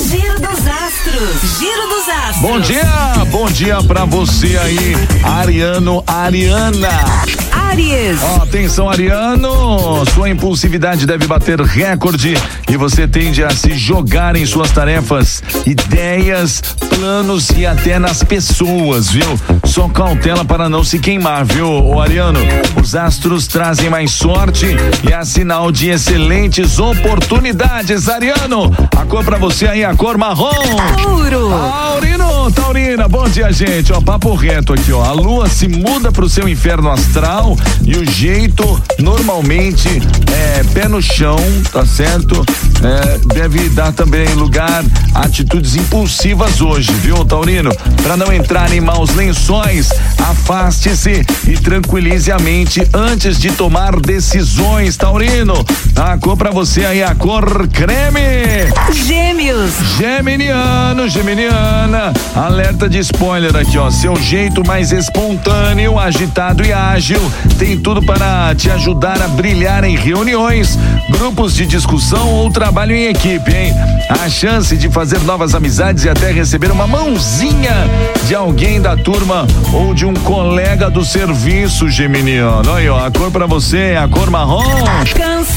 Giro dos astros. Giro dos astros. Bom dia, bom dia pra você aí, Ariano, Ariana. Ó, atenção, Ariano. Sua impulsividade deve bater recorde e você tende a se jogar em suas tarefas, ideias, planos e até nas pessoas, viu? Só cautela para não se queimar, viu, ô Ariano? Os astros trazem mais sorte e é sinal de excelentes oportunidades, Ariano. A cor pra você aí, a cor marrom. Touro. Taurino, Taurina, bom dia, gente. Ó, papo reto aqui, ó. A lua se muda pro seu inferno astral e o jeito, normalmente, é pé no chão, tá certo? É, deve dar também lugar a atitudes impulsivas hoje, viu, Taurino? Pra não entrar em maus lençóis, afaste-se e tranquilize a mente antes de tomar decisões, Taurino. A cor pra você aí, a cor creme. Gêmeos. Geminiano, Geminiana, alerta de spoiler aqui, ó. Seu jeito mais espontâneo, agitado e ágil tem tudo para te ajudar a brilhar em reuniões, grupos de discussão ou trabalho em equipe, hein? A chance de fazer novas amizades e até receber uma mãozinha de alguém da turma ou de um colega do serviço, Geminiano. Aí, ó, a cor para você é a cor marrom.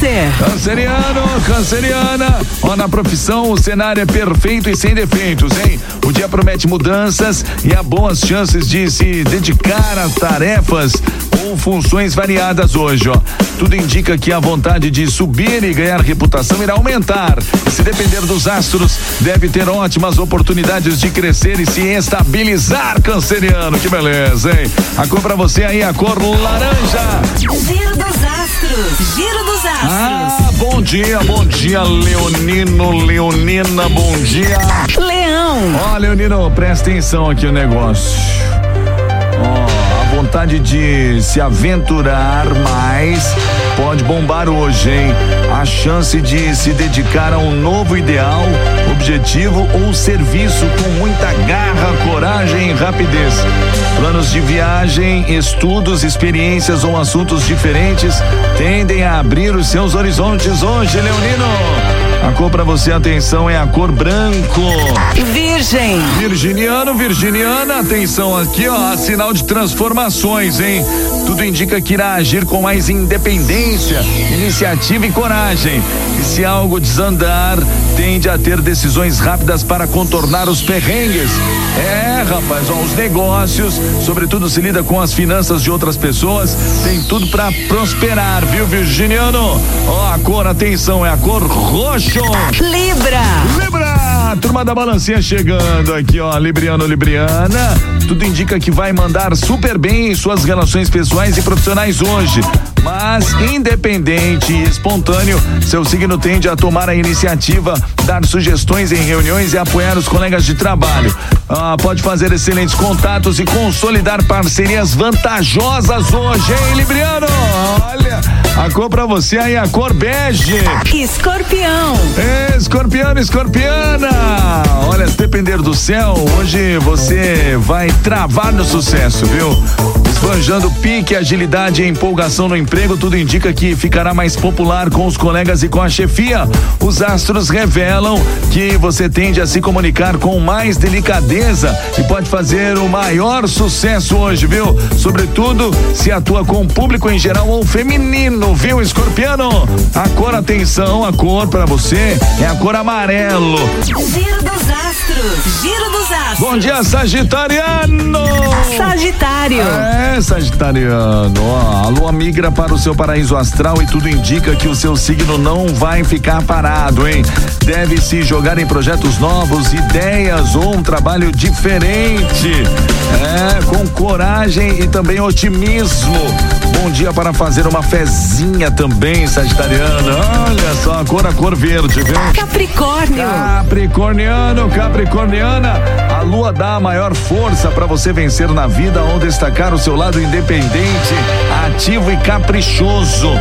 Câncer. Canceriano, canceriana. Ó, na profissão o cenário é perfeito e sem defeitos, hein? O dia promete mudanças e há boas chances de se dedicar a tarefas ou funções variadas hoje, ó. Tudo indica que a vontade de subir e ganhar reputação irá aumentar. Se depender dos astros, deve ter ótimas oportunidades de crescer e se estabilizar, canceriano. Que beleza, hein? A cor pra você aí, a cor laranja. Giro dos astros. Giro dos astros. Ah, bom dia, bom dia, Leonino, Leonina, bom dia. Leão. Ó, Leonino, presta atenção aqui o negócio. Ó, a vontade de se aventurar mais pode bombar hoje, hein? A chance de se dedicar a um novo ideal, objetivo ou serviço com muita garra, coragem e rapidez. Planos de viagem, estudos, experiências ou assuntos diferentes tendem a abrir os seus horizontes hoje, Leonino. A cor pra você, atenção, é a cor branco. Virgem. Virginiano, Virginiana, atenção aqui, ó, sinal de transformações, hein? Tudo indica que irá agir com mais independência, iniciativa e coragem. E se algo desandar, tende a ter decisões rápidas para contornar os perrengues. É, rapaz, ó, os negócios, sobretudo se lida com as finanças de outras pessoas, tem tudo para prosperar, viu, Virginiano? Ó, a cor, atenção, é a cor roxo. Libra. Libra, turma da balancinha chegando aqui, ó, Libriano, Libriana. Tudo indica que vai mandar super bem em suas relações pessoais e profissionais hoje. Mas, independente e espontâneo, seu signo tende a tomar a iniciativa, dar sugestões em reuniões e apoiar os colegas de trabalho. Ah, pode fazer excelentes contatos e consolidar parcerias vantajosas hoje, hein, Libriano? Olha, a cor pra você aí, a cor bege. Escorpião. Escorpiano, escorpiana! Olha, se depender do céu, hoje você vai travar no sucesso, viu? Esbanjando pique, agilidade e empolgação no emprego, tudo indica que ficará mais popular com os colegas e com a chefia. Os astros revelam que você tende a se comunicar com mais delicadeza e pode fazer o maior sucesso hoje, viu? Sobretudo se atua com o público em geral ou feminino, viu, escorpiano? A cor, atenção, a cor pra você é a cor amarelo. Giro dos astros. Giro dos astros. Bom dia, Sagitariano! Sagitário. É, Sagitariano, ó, a lua migra para o seu paraíso astral e tudo indica que o seu signo não vai ficar parado, hein? Deve se jogar em projetos novos, ideias ou um trabalho diferente. É, com coragem e também otimismo. Bom dia para fazer uma fezinha também, Sagitariano. Olha só, a cor, a cor verde, viu? Capricórnio. Capricorniano, Capricorniana, a lua dá a maior força para você vencer na vida ao destacar o seu lado independente, ativo e caprichoso.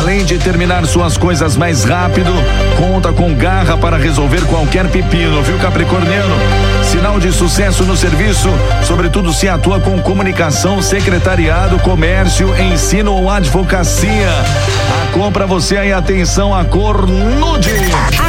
Além de terminar suas coisas mais rápido, conta com garra para resolver qualquer pepino, viu, Capricorniano? Sinal de sucesso no serviço, sobretudo se atua com comunicação, secretariado, comércio, ensino ou advocacia. A cor pra você aí, atenção, a cor nude.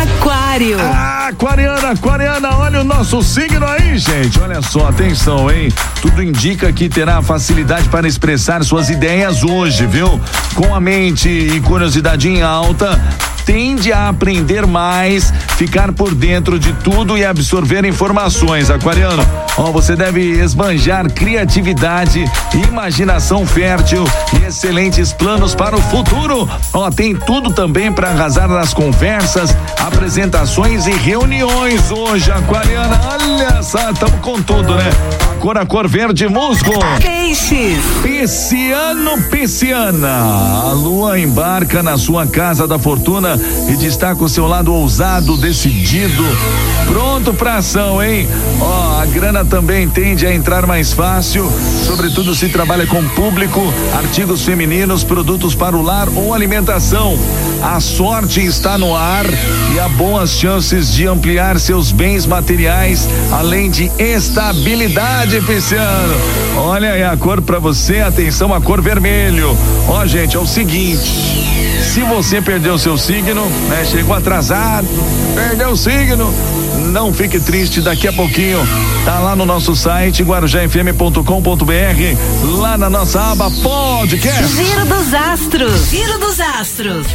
Aquário. Ah, aquariana, aquariana, olha o nosso signo aí, gente. Olha só, atenção, hein? Tudo indica que terá facilidade para expressar suas ideias hoje, viu? Com a mente e curiosidade em alta, tende a aprender mais, ficar por dentro de tudo e absorver informações. Aquariano, ó, você deve esbanjar criatividade, imaginação fértil e excelentes planos para o futuro. Ó, tem tudo também para arrasar nas conversas, apresentações e reuniões hoje, Aquariana. Olha só, estamos com tudo, né? Cor a cor verde musgo. Peixes. Pisciano, pisciana. A lua embarca na sua casa da fortuna e destaca o seu lado ousado, decidido, pronto para ação, hein? Ó, a grana também tende a entrar mais fácil, sobretudo se trabalha com público, artigos femininos, produtos para o lar ou alimentação. A sorte está no ar e há boas chances de ampliar seus bens materiais, além de estabilidade, pisciano. Olha aí a cor para você, atenção, a cor vermelho. Ó, gente, é o seguinte. Se você perdeu seu signo, né, chegou atrasado, perdeu o signo, não fique triste, daqui a pouquinho tá lá no nosso site guarujafm.com.br, lá na nossa aba podcast. Giro dos astros. Giro dos astros.